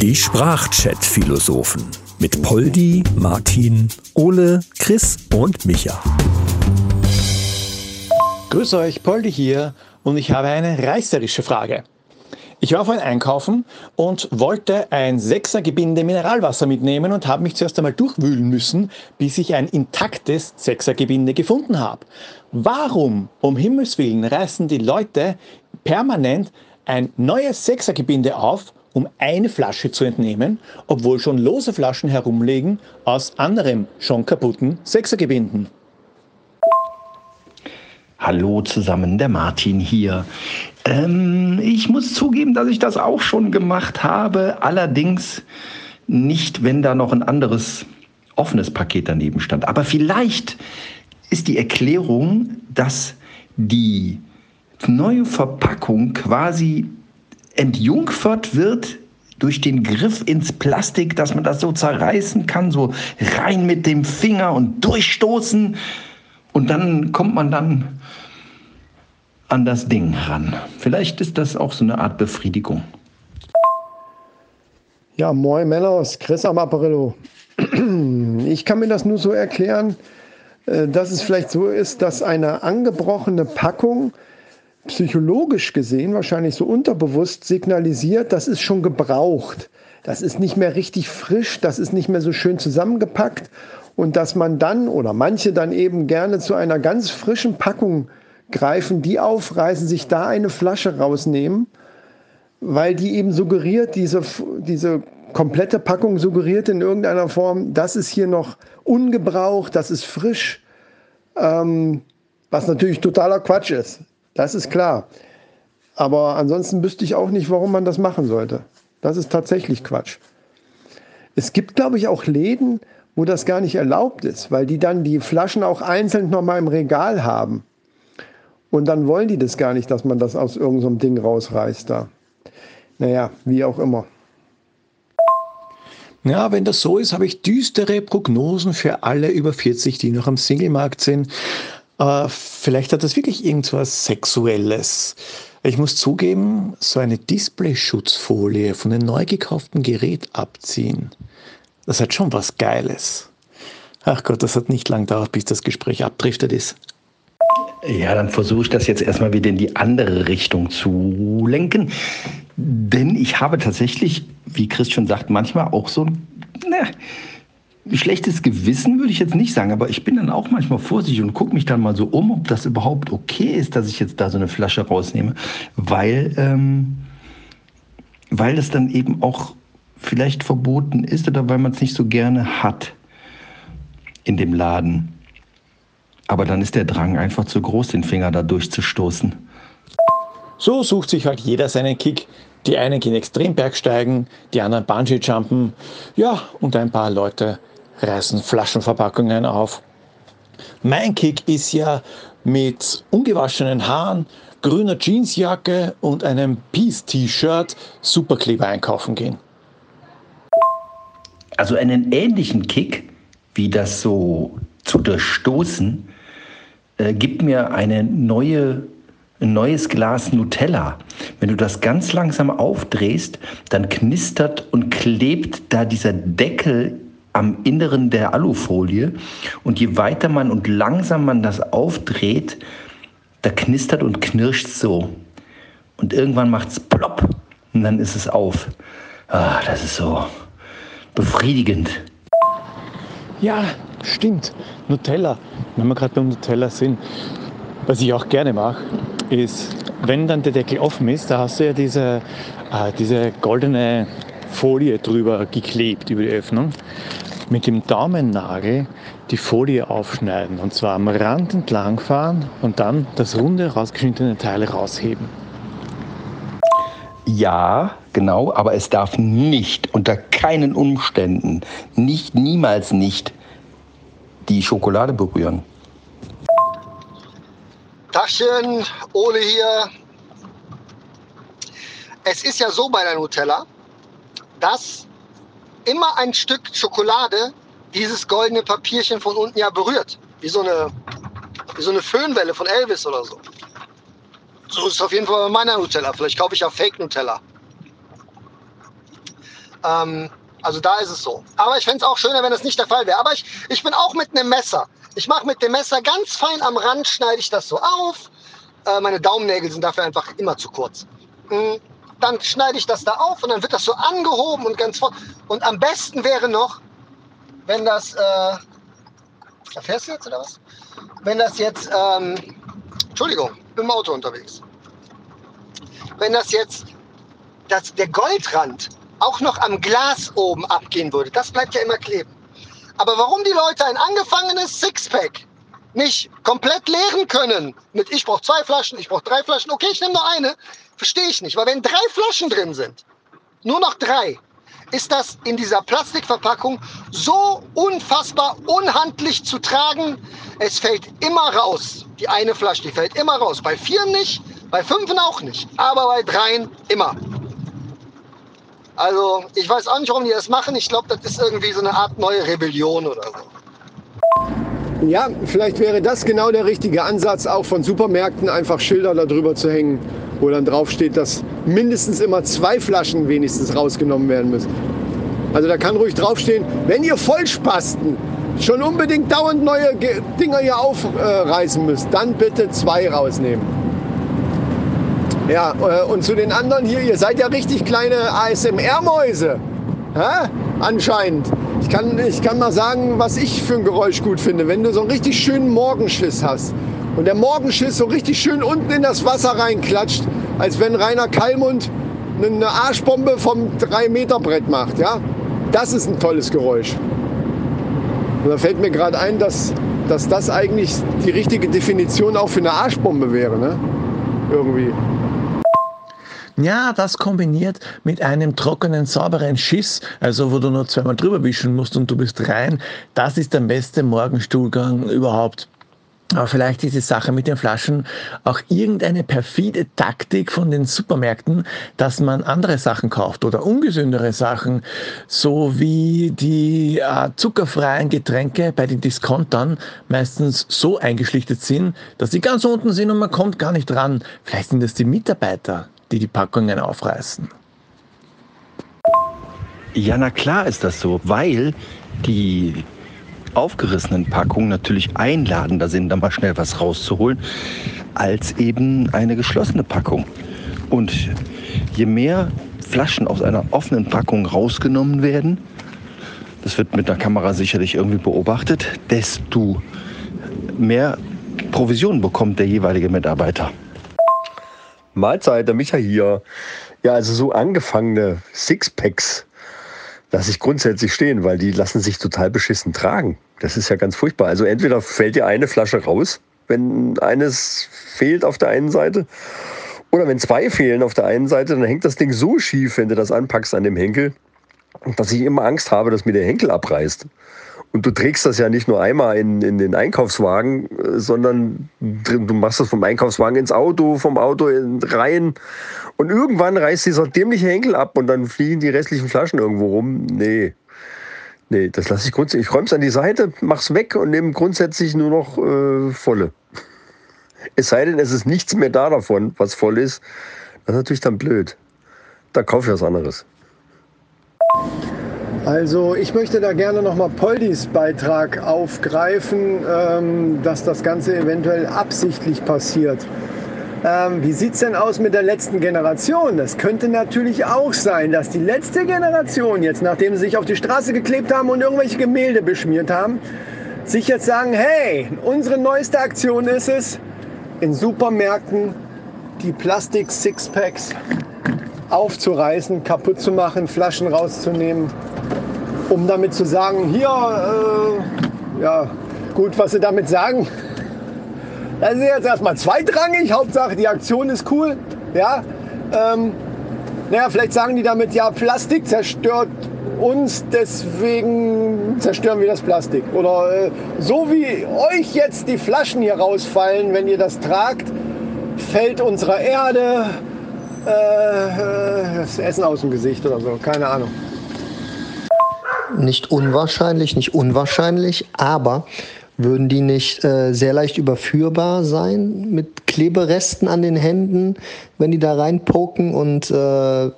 Die Sprachchat-Philosophen mit Poldi, Martin, Ole, Chris und Micha. Grüß euch, Poldi hier und ich habe eine reißerische Frage. Ich war vorhin einkaufen und wollte ein Sechsergebinde Mineralwasser mitnehmen und habe mich zuerst einmal durchwühlen müssen, bis ich ein intaktes Sechsergebinde gefunden habe. Warum, um Himmels Willen, reißen die Leute permanent ein neues Sechsergebinde auf, um eine Flasche zu entnehmen, obwohl schon lose Flaschen herumliegen aus anderem schon kaputten Sechsergebinden? Hallo zusammen, der Martin hier. Ähm, ich muss zugeben, dass ich das auch schon gemacht habe, allerdings nicht, wenn da noch ein anderes offenes Paket daneben stand. Aber vielleicht ist die Erklärung, dass die neue Verpackung quasi entjungfert wird durch den Griff ins Plastik, dass man das so zerreißen kann, so rein mit dem Finger und durchstoßen. Und dann kommt man dann an das Ding ran. Vielleicht ist das auch so eine Art Befriedigung. Ja, moin Männers, Chris am Apparillo. Ich kann mir das nur so erklären, äh, dass es vielleicht so ist, dass eine angebrochene Packung psychologisch gesehen wahrscheinlich so unterbewusst signalisiert, das ist schon gebraucht. Das ist nicht mehr richtig frisch, das ist nicht mehr so schön zusammengepackt und dass man dann oder manche dann eben gerne zu einer ganz frischen Packung greifen, die aufreißen, sich da eine Flasche rausnehmen, weil die eben suggeriert, diese, diese komplette Packung suggeriert in irgendeiner Form, das ist hier noch ungebraucht, das ist frisch, ähm, was natürlich totaler Quatsch ist. Das ist klar. Aber ansonsten wüsste ich auch nicht, warum man das machen sollte. Das ist tatsächlich Quatsch. Es gibt, glaube ich, auch Läden, wo das gar nicht erlaubt ist, weil die dann die Flaschen auch einzeln nochmal im Regal haben. Und dann wollen die das gar nicht, dass man das aus irgendeinem Ding rausreißt da. Naja, wie auch immer. Ja, wenn das so ist, habe ich düstere Prognosen für alle über 40, die noch am Singlemarkt sind. Äh, vielleicht hat das wirklich irgendwas Sexuelles. Ich muss zugeben, so eine Displayschutzfolie von einem neu gekauften Gerät abziehen, das hat schon was Geiles. Ach Gott, das hat nicht lang gedauert, bis das Gespräch abdriftet ist. Ja, dann versuche ich das jetzt erstmal wieder in die andere Richtung zu lenken. Denn ich habe tatsächlich, wie Chris schon sagt, manchmal auch so ein, na, schlechtes Gewissen würde ich jetzt nicht sagen, aber ich bin dann auch manchmal vorsichtig und gucke mich dann mal so um, ob das überhaupt okay ist, dass ich jetzt da so eine Flasche rausnehme, weil, ähm, weil es dann eben auch vielleicht verboten ist oder weil man es nicht so gerne hat in dem Laden. Aber dann ist der Drang einfach zu groß, den Finger da durchzustoßen. So sucht sich halt jeder seinen Kick. Die einen gehen extrem Bergsteigen, die anderen Bungee-Jumpen. Ja, und ein paar Leute reißen Flaschenverpackungen auf. Mein Kick ist ja mit ungewaschenen Haaren, grüner Jeansjacke und einem Peace-T-Shirt Superkleber einkaufen gehen. Also einen ähnlichen Kick, wie das so zu durchstoßen, äh, gibt mir eine neue ein neues Glas Nutella. Wenn du das ganz langsam aufdrehst, dann knistert und klebt da dieser Deckel am Inneren der Alufolie. Und je weiter man und langsam man das aufdreht, da knistert und knirscht so. Und irgendwann macht es plopp und dann ist es auf. Ah, das ist so befriedigend. Ja, stimmt. Nutella. Wenn wir gerade beim Nutella sind, was ich auch gerne mache, ist, wenn dann der Deckel offen ist, da hast du ja diese, äh, diese goldene Folie drüber geklebt über die Öffnung. Mit dem Daumennagel die Folie aufschneiden und zwar am Rand entlang fahren und dann das runde rausgeschnittene Teil rausheben. Ja, genau, aber es darf nicht unter keinen Umständen, nicht niemals nicht die Schokolade berühren. Tachchen, Ole hier. Es ist ja so bei der Nutella, dass immer ein Stück Schokolade dieses goldene Papierchen von unten ja berührt. Wie so eine, wie so eine Föhnwelle von Elvis oder so. So ist es auf jeden Fall bei meiner Nutella. Vielleicht kaufe ich ja Fake Nutella. Ähm, also da ist es so. Aber ich fände es auch schöner, wenn das nicht der Fall wäre. Aber ich, ich bin auch mit einem Messer. Ich mache mit dem Messer ganz fein am Rand, schneide ich das so auf. Äh, meine Daumennägel sind dafür einfach immer zu kurz. Mhm. Dann schneide ich das da auf und dann wird das so angehoben und ganz vor. Und am besten wäre noch, wenn das, äh, fährst du jetzt oder was? Wenn das jetzt, ähm, Entschuldigung, im Auto unterwegs. Wenn das jetzt, das, der Goldrand auch noch am Glas oben abgehen würde, das bleibt ja immer kleben. Aber warum die Leute ein angefangenes Sixpack nicht komplett leeren können, mit ich brauche zwei Flaschen, ich brauche drei Flaschen, okay, ich nehme nur eine, verstehe ich nicht. Weil wenn drei Flaschen drin sind, nur noch drei, ist das in dieser Plastikverpackung so unfassbar unhandlich zu tragen. Es fällt immer raus. Die eine Flasche, die fällt immer raus. Bei vier nicht, bei fünf auch nicht, aber bei dreien immer. Also ich weiß auch nicht, warum die das machen. Ich glaube, das ist irgendwie so eine Art neue Rebellion oder so. Ja, vielleicht wäre das genau der richtige Ansatz, auch von Supermärkten einfach Schilder darüber zu hängen, wo dann drauf steht, dass mindestens immer zwei Flaschen wenigstens rausgenommen werden müssen. Also da kann ruhig draufstehen, wenn ihr Vollspasten schon unbedingt dauernd neue Dinger hier aufreißen müsst, dann bitte zwei rausnehmen. Ja, äh, und zu den anderen hier, ihr seid ja richtig kleine ASMR-Mäuse. Anscheinend. Ich kann, ich kann mal sagen, was ich für ein Geräusch gut finde. Wenn du so einen richtig schönen Morgenschiss hast und der Morgenschiss so richtig schön unten in das Wasser reinklatscht, als wenn Rainer Kallmund eine Arschbombe vom 3-Meter-Brett macht. Ja? Das ist ein tolles Geräusch. Und da fällt mir gerade ein, dass, dass das eigentlich die richtige Definition auch für eine Arschbombe wäre. Ne? Irgendwie. Ja, das kombiniert mit einem trockenen, sauberen Schiss, also wo du nur zweimal drüber wischen musst und du bist rein, das ist der beste Morgenstuhlgang überhaupt. Aber vielleicht ist die Sache mit den Flaschen auch irgendeine perfide Taktik von den Supermärkten, dass man andere Sachen kauft oder ungesündere Sachen, so wie die äh, zuckerfreien Getränke bei den Diskontern meistens so eingeschlichtet sind, dass die ganz unten sind und man kommt gar nicht ran. Vielleicht sind das die Mitarbeiter, die die Packungen aufreißen. Ja, na klar ist das so, weil die aufgerissenen Packungen natürlich einladender sind, da mal schnell was rauszuholen, als eben eine geschlossene Packung. Und je mehr Flaschen aus einer offenen Packung rausgenommen werden, das wird mit der Kamera sicherlich irgendwie beobachtet, desto mehr Provision bekommt der jeweilige Mitarbeiter. Mahlzeit, der Micha hier. Ja, also so angefangene Sixpacks lasse ich grundsätzlich stehen, weil die lassen sich total beschissen tragen. Das ist ja ganz furchtbar. Also entweder fällt dir eine Flasche raus, wenn eines fehlt auf der einen Seite, oder wenn zwei fehlen auf der einen Seite, dann hängt das Ding so schief, wenn du das anpackst an dem Henkel, dass ich immer Angst habe, dass mir der Henkel abreißt. Und du trägst das ja nicht nur einmal in, in den Einkaufswagen, äh, sondern du machst das vom Einkaufswagen ins Auto, vom Auto in, rein. Und irgendwann reißt dieser dämliche Henkel ab und dann fliegen die restlichen Flaschen irgendwo rum. Nee. Nee, das lasse ich grundsätzlich. Ich räume es an die Seite, mach's weg und nehme grundsätzlich nur noch äh, volle. Es sei denn, es ist nichts mehr da davon, was voll ist. Das ist natürlich dann blöd. Da kaufe ich was anderes. Also ich möchte da gerne nochmal Poldis Beitrag aufgreifen, ähm, dass das Ganze eventuell absichtlich passiert. Ähm, wie sieht es denn aus mit der letzten Generation? Das könnte natürlich auch sein, dass die letzte Generation jetzt, nachdem sie sich auf die Straße geklebt haben und irgendwelche Gemälde beschmiert haben, sich jetzt sagen, hey, unsere neueste Aktion ist es, in Supermärkten die Plastik-Sixpacks aufzureißen, kaputt zu machen, Flaschen rauszunehmen, um damit zu sagen, hier, äh, ja, gut, was sie damit sagen, das ist jetzt erstmal zweitrangig, Hauptsache die Aktion ist cool, ja. Ähm, naja, vielleicht sagen die damit, ja, Plastik zerstört uns, deswegen zerstören wir das Plastik. Oder äh, so wie euch jetzt die Flaschen hier rausfallen, wenn ihr das tragt, fällt unserer Erde äh, das Essen aus dem Gesicht oder so, keine Ahnung. Nicht unwahrscheinlich, nicht unwahrscheinlich, aber würden die nicht äh, sehr leicht überführbar sein mit Kleberesten an den Händen, wenn die da reinpoken und äh,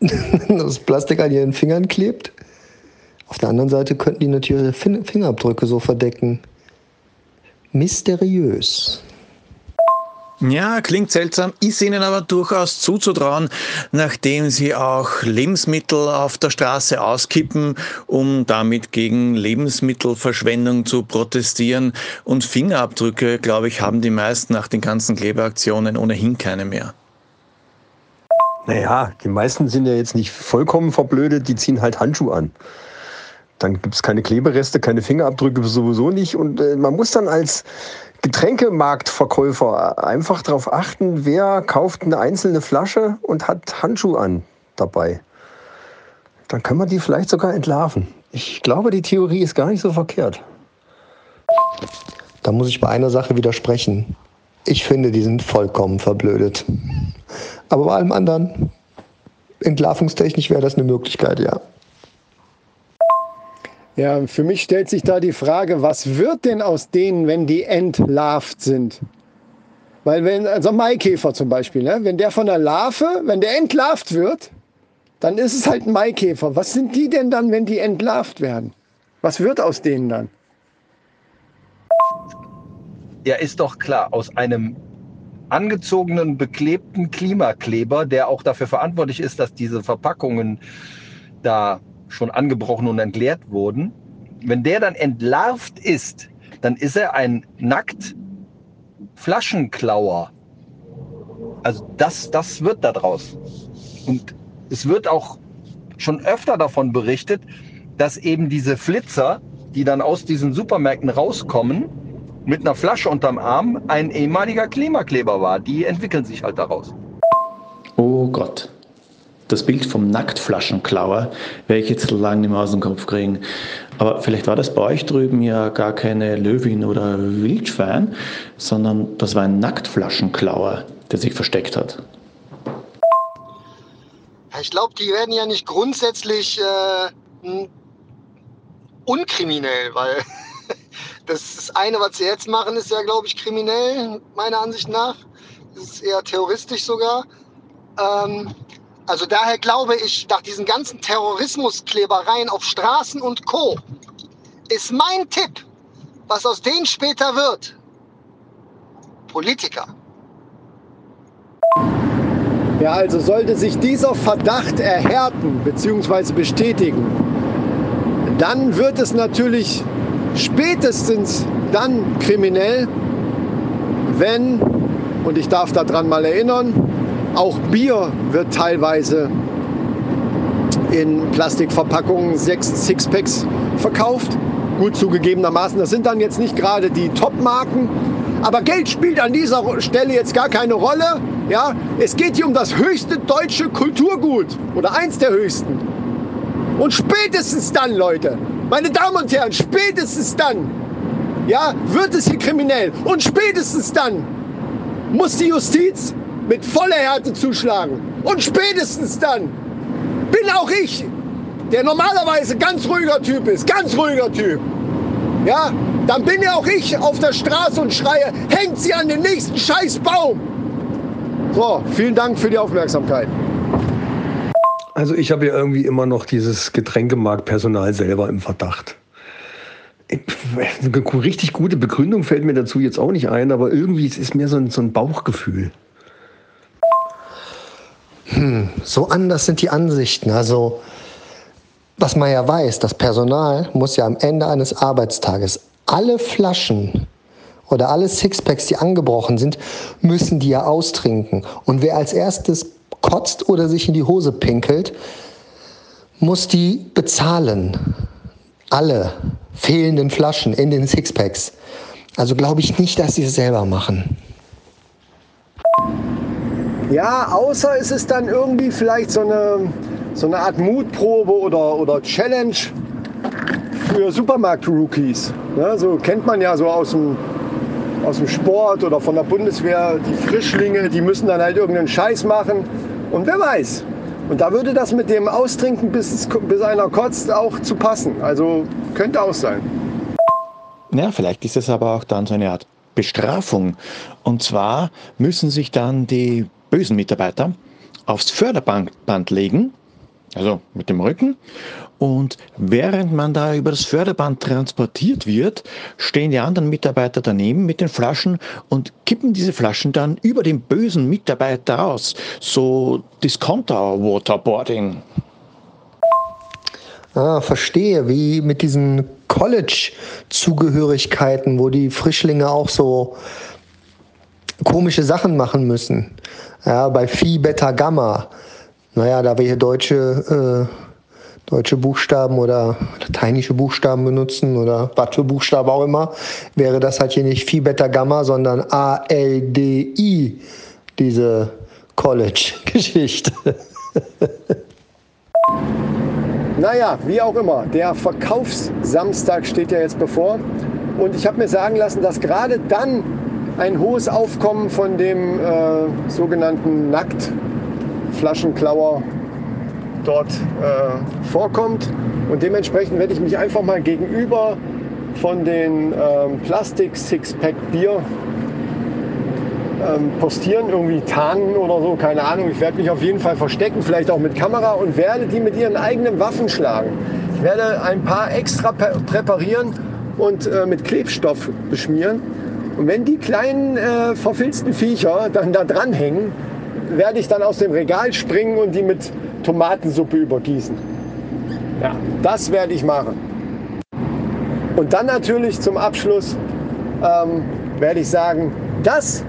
das Plastik an ihren Fingern klebt. Auf der anderen Seite könnten die natürlich Fingerabdrücke so verdecken. Mysteriös. Ja, klingt seltsam, ist ihnen aber durchaus zuzutrauen, nachdem sie auch Lebensmittel auf der Straße auskippen, um damit gegen Lebensmittelverschwendung zu protestieren. Und Fingerabdrücke, glaube ich, haben die meisten nach den ganzen Klebeaktionen ohnehin keine mehr. Naja, die meisten sind ja jetzt nicht vollkommen verblödet, die ziehen halt Handschuhe an. Dann gibt es keine Klebereste, keine Fingerabdrücke sowieso nicht. Und äh, man muss dann als Getränkemarktverkäufer einfach darauf achten, wer kauft eine einzelne Flasche und hat Handschuhe an dabei. Dann können wir die vielleicht sogar entlarven. Ich glaube, die Theorie ist gar nicht so verkehrt. Da muss ich bei einer Sache widersprechen. Ich finde, die sind vollkommen verblödet. Aber bei allem anderen, entlarvungstechnisch wäre das eine Möglichkeit, ja. Ja, für mich stellt sich da die Frage, was wird denn aus denen, wenn die entlarvt sind? Weil wenn, also Maikäfer zum Beispiel, ne? wenn der von der Larve, wenn der entlarvt wird, dann ist es halt ein Maikäfer. Was sind die denn dann, wenn die entlarvt werden? Was wird aus denen dann? Ja, ist doch klar, aus einem angezogenen, beklebten Klimakleber, der auch dafür verantwortlich ist, dass diese Verpackungen da schon angebrochen und entleert wurden, wenn der dann entlarvt ist, dann ist er ein nackt Flaschenklauer. Also das, das wird da draus. Und es wird auch schon öfter davon berichtet, dass eben diese Flitzer, die dann aus diesen Supermärkten rauskommen, mit einer Flasche unterm Arm ein ehemaliger Klimakleber war. Die entwickeln sich halt daraus. Oh Gott das Bild vom Nacktflaschenklauer werde ich jetzt lange nicht mehr aus dem Kopf kriegen. Aber vielleicht war das bei euch drüben ja gar keine Löwin oder Wildschwein, sondern das war ein Nacktflaschenklauer, der sich versteckt hat. Ich glaube, die werden ja nicht grundsätzlich äh, unkriminell, weil das eine, was sie jetzt machen, ist ja, glaube ich, kriminell, meiner Ansicht nach. Das ist eher terroristisch sogar. Ähm, also daher glaube ich, nach diesen ganzen Terrorismusklebereien auf Straßen und Co. ist mein Tipp, was aus denen später wird. Politiker. Ja, also sollte sich dieser Verdacht erhärten bzw. bestätigen, dann wird es natürlich spätestens dann kriminell, wenn, und ich darf daran mal erinnern, auch Bier wird teilweise in Plastikverpackungen, sechs Sixpacks verkauft. Gut zugegebenermaßen, das sind dann jetzt nicht gerade die Top-Marken, aber Geld spielt an dieser Stelle jetzt gar keine Rolle. Ja, es geht hier um das höchste deutsche Kulturgut oder eins der höchsten. Und spätestens dann, Leute, meine Damen und Herren, spätestens dann, ja, wird es hier kriminell. Und spätestens dann muss die Justiz mit voller Härte zuschlagen. Und spätestens dann bin auch ich, der normalerweise ganz ruhiger Typ ist, ganz ruhiger Typ. Ja, dann bin ja auch ich auf der Straße und schreie, hängt sie an den nächsten Scheißbaum. So, vielen Dank für die Aufmerksamkeit. Also ich habe ja irgendwie immer noch dieses Getränkemarktpersonal selber im Verdacht. Eine richtig gute Begründung fällt mir dazu jetzt auch nicht ein, aber irgendwie ist es mehr so ein, so ein Bauchgefühl. Hm, so anders sind die Ansichten. Also, was man ja weiß, das Personal muss ja am Ende eines Arbeitstages alle Flaschen oder alle Sixpacks, die angebrochen sind, müssen die ja austrinken. Und wer als erstes kotzt oder sich in die Hose pinkelt, muss die bezahlen. Alle fehlenden Flaschen in den Sixpacks. Also glaube ich nicht, dass sie es selber machen. Ja, außer es ist dann irgendwie vielleicht so eine, so eine Art Mutprobe oder, oder Challenge für Supermarkt-Rookies. Ne, so kennt man ja so aus dem, aus dem Sport oder von der Bundeswehr, die Frischlinge, die müssen dann halt irgendeinen Scheiß machen. Und wer weiß. Und da würde das mit dem Austrinken, bis, bis einer kotzt, auch zu passen. Also könnte auch sein. Ja, vielleicht ist es aber auch dann so eine Art Bestrafung. Und zwar müssen sich dann die bösen Mitarbeiter aufs Förderband legen also mit dem Rücken. Und während man da über das Förderband transportiert wird, stehen die anderen Mitarbeiter daneben mit den Flaschen und kippen diese Flaschen dann über den bösen Mitarbeiter aus. So Discounter-Waterboarding. Ah, verstehe, wie mit diesen College-Zugehörigkeiten, wo die Frischlinge auch so komische Sachen machen müssen. Ja, bei Phi Beta Gamma. Naja, da wir hier deutsche, äh, deutsche Buchstaben oder lateinische Buchstaben benutzen oder was für Buchstaben auch immer, wäre das halt hier nicht Phi Beta Gamma, sondern A-L-D-I, diese College-Geschichte. Naja, wie auch immer, der Verkaufssamstag steht ja jetzt bevor. Und ich habe mir sagen lassen, dass gerade dann ein hohes Aufkommen von dem äh, sogenannten Nacktflaschenklauer dort äh, vorkommt. Und dementsprechend werde ich mich einfach mal gegenüber von den ähm, Plastik-Sixpack-Bier ähm, postieren, irgendwie tarnen oder so, keine Ahnung. Ich werde mich auf jeden Fall verstecken, vielleicht auch mit Kamera und werde die mit ihren eigenen Waffen schlagen. Ich werde ein paar extra präparieren und äh, mit Klebstoff beschmieren. Und wenn die kleinen äh, verfilzten Viecher dann da dranhängen, werde ich dann aus dem Regal springen und die mit Tomatensuppe übergießen. Ja, das werde ich machen. Und dann natürlich zum Abschluss ähm, werde ich sagen, das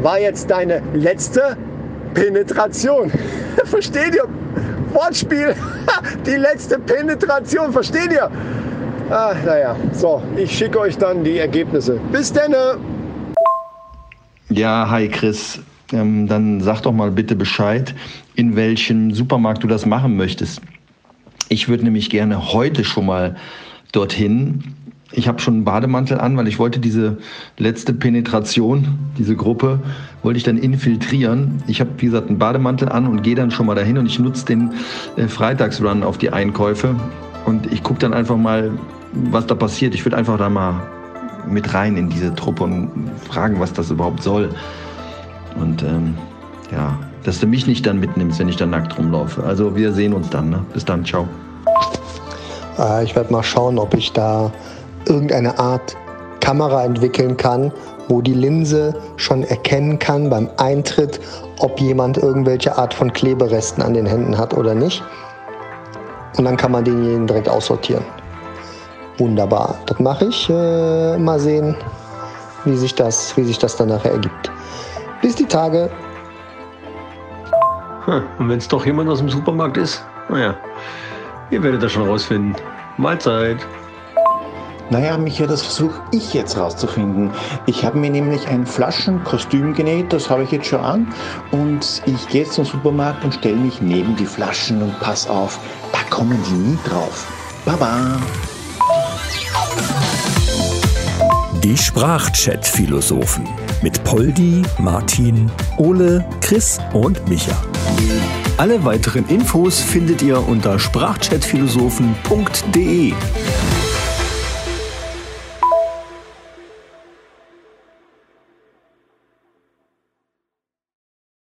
war jetzt deine letzte Penetration. Versteht ihr? Wortspiel. Die letzte Penetration. Versteht ihr? Ah, naja, so, ich schicke euch dann die Ergebnisse. Bis denn. Ja, hi Chris. Ähm, dann sag doch mal bitte Bescheid, in welchem Supermarkt du das machen möchtest. Ich würde nämlich gerne heute schon mal dorthin ich habe schon einen Bademantel an, weil ich wollte diese letzte Penetration, diese Gruppe, wollte ich dann infiltrieren. Ich habe, wie gesagt, einen Bademantel an und gehe dann schon mal dahin und ich nutze den äh, Freitagsrun auf die Einkäufe und ich gucke dann einfach mal, was da passiert. Ich würde einfach da mal mit rein in diese Truppe und fragen, was das überhaupt soll. Und ähm, ja, dass du mich nicht dann mitnimmst, wenn ich dann nackt rumlaufe. Also wir sehen uns dann. Ne? Bis dann, ciao. Äh, ich werde mal schauen, ob ich da irgendeine Art Kamera entwickeln kann, wo die Linse schon erkennen kann beim Eintritt, ob jemand irgendwelche Art von Kleberesten an den Händen hat oder nicht. Und dann kann man denjenigen direkt aussortieren. Wunderbar. Das mache ich. Äh, mal sehen, wie sich, das, wie sich das dann nachher ergibt. Bis die Tage. Hm, und wenn es doch jemand aus dem Supermarkt ist, naja, ihr werdet das schon rausfinden. Mahlzeit. Naja, Micha, das versuche ich jetzt rauszufinden. Ich habe mir nämlich ein Flaschenkostüm genäht, das habe ich jetzt schon an. Und ich gehe jetzt zum Supermarkt und stelle mich neben die Flaschen und pass auf, kommen die nie drauf. Baba! Die Sprachchat-Philosophen mit Poldi, Martin, Ole, Chris und Micha. Alle weiteren Infos findet ihr unter sprachchatphilosophen.de.